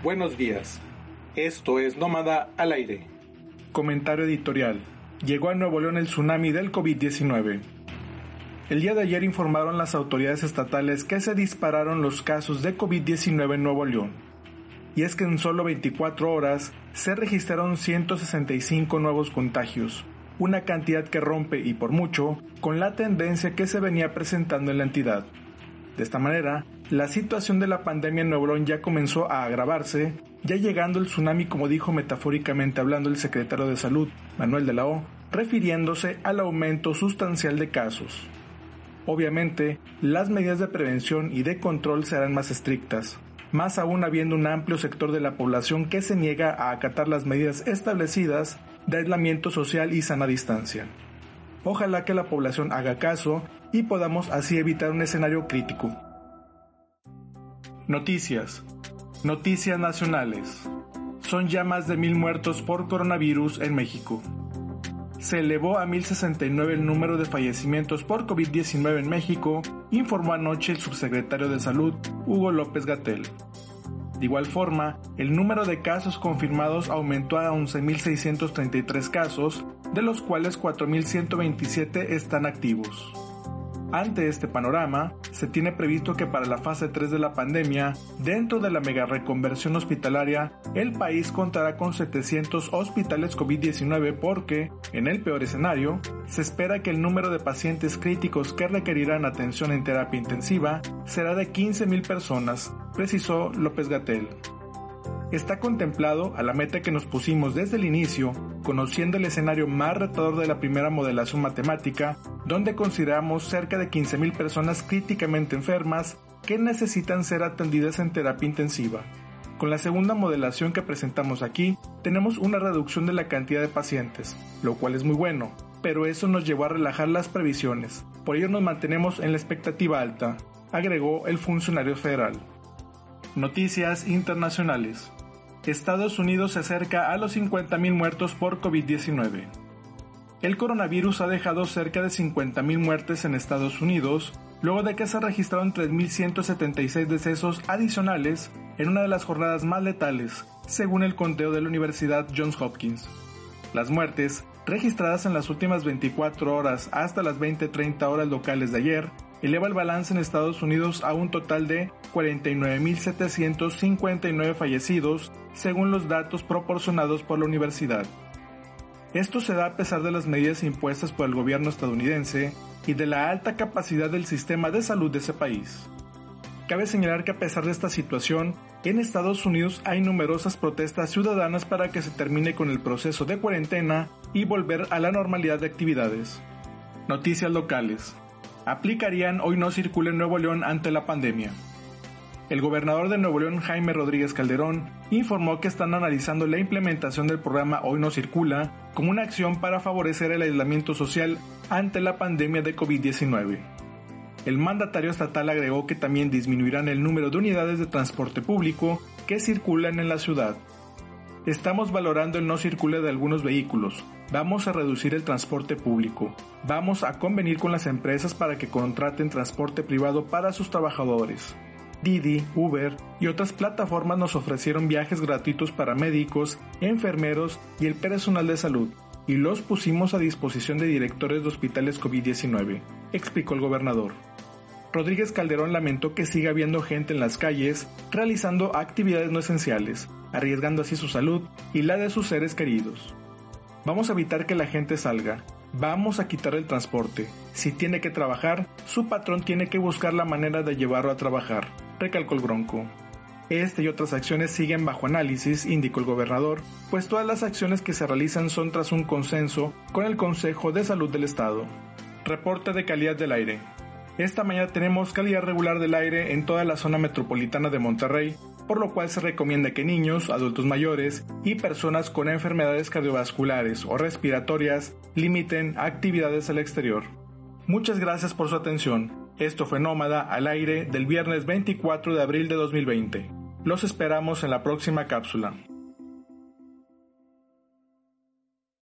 Buenos días. Esto es Nómada al aire. Comentario editorial. Llegó a Nuevo León el tsunami del COVID-19. El día de ayer informaron las autoridades estatales que se dispararon los casos de COVID-19 en Nuevo León. Y es que en solo 24 horas se registraron 165 nuevos contagios, una cantidad que rompe y por mucho con la tendencia que se venía presentando en la entidad. De esta manera, la situación de la pandemia en Nuevo León ya comenzó a agravarse, ya llegando el tsunami como dijo metafóricamente hablando el secretario de Salud, Manuel de la O, refiriéndose al aumento sustancial de casos. Obviamente, las medidas de prevención y de control serán más estrictas, más aún habiendo un amplio sector de la población que se niega a acatar las medidas establecidas de aislamiento social y sana distancia. Ojalá que la población haga caso y podamos así evitar un escenario crítico. Noticias. Noticias nacionales. Son ya más de mil muertos por coronavirus en México. Se elevó a 1069 el número de fallecimientos por COVID-19 en México, informó anoche el subsecretario de Salud, Hugo López Gatel. De igual forma, el número de casos confirmados aumentó a 11.633 casos, de los cuales 4.127 están activos. Ante este panorama, se tiene previsto que para la fase 3 de la pandemia, dentro de la mega reconversión hospitalaria, el país contará con 700 hospitales COVID-19 porque, en el peor escenario, se espera que el número de pacientes críticos que requerirán atención en terapia intensiva será de 15.000 personas, precisó López Gatel. Está contemplado a la meta que nos pusimos desde el inicio, conociendo el escenario más retador de la primera modelación matemática, donde consideramos cerca de 15.000 personas críticamente enfermas que necesitan ser atendidas en terapia intensiva. Con la segunda modelación que presentamos aquí, tenemos una reducción de la cantidad de pacientes, lo cual es muy bueno, pero eso nos llevó a relajar las previsiones, por ello nos mantenemos en la expectativa alta, agregó el funcionario federal. Noticias internacionales. Estados Unidos se acerca a los 50.000 muertos por COVID-19. El coronavirus ha dejado cerca de 50.000 muertes en Estados Unidos, luego de que se registraron 3.176 decesos adicionales en una de las jornadas más letales, según el conteo de la Universidad Johns Hopkins. Las muertes, registradas en las últimas 24 horas hasta las 20.30 horas locales de ayer, eleva el balance en Estados Unidos a un total de 49.759 fallecidos, según los datos proporcionados por la universidad. Esto se da a pesar de las medidas impuestas por el gobierno estadounidense y de la alta capacidad del sistema de salud de ese país. Cabe señalar que a pesar de esta situación, en Estados Unidos hay numerosas protestas ciudadanas para que se termine con el proceso de cuarentena y volver a la normalidad de actividades. Noticias locales. Aplicarían hoy no circula en Nuevo León ante la pandemia. El gobernador de Nuevo León, Jaime Rodríguez Calderón, informó que están analizando la implementación del programa Hoy no circula como una acción para favorecer el aislamiento social ante la pandemia de COVID-19. El mandatario estatal agregó que también disminuirán el número de unidades de transporte público que circulan en la ciudad. Estamos valorando el no circule de algunos vehículos. Vamos a reducir el transporte público. Vamos a convenir con las empresas para que contraten transporte privado para sus trabajadores. Didi, Uber y otras plataformas nos ofrecieron viajes gratuitos para médicos, enfermeros y el personal de salud, y los pusimos a disposición de directores de hospitales COVID-19, explicó el gobernador. Rodríguez Calderón lamentó que siga habiendo gente en las calles realizando actividades no esenciales, arriesgando así su salud y la de sus seres queridos. Vamos a evitar que la gente salga, Vamos a quitar el transporte. Si tiene que trabajar, su patrón tiene que buscar la manera de llevarlo a trabajar, recalcó el Bronco. Este y otras acciones siguen bajo análisis, indicó el gobernador, pues todas las acciones que se realizan son tras un consenso con el Consejo de Salud del Estado. Reporte de calidad del aire. Esta mañana tenemos calidad regular del aire en toda la zona metropolitana de Monterrey, por lo cual se recomienda que niños, adultos mayores y personas con enfermedades cardiovasculares o respiratorias limiten actividades al exterior. Muchas gracias por su atención. Esto fue Nómada al aire del viernes 24 de abril de 2020. Los esperamos en la próxima cápsula.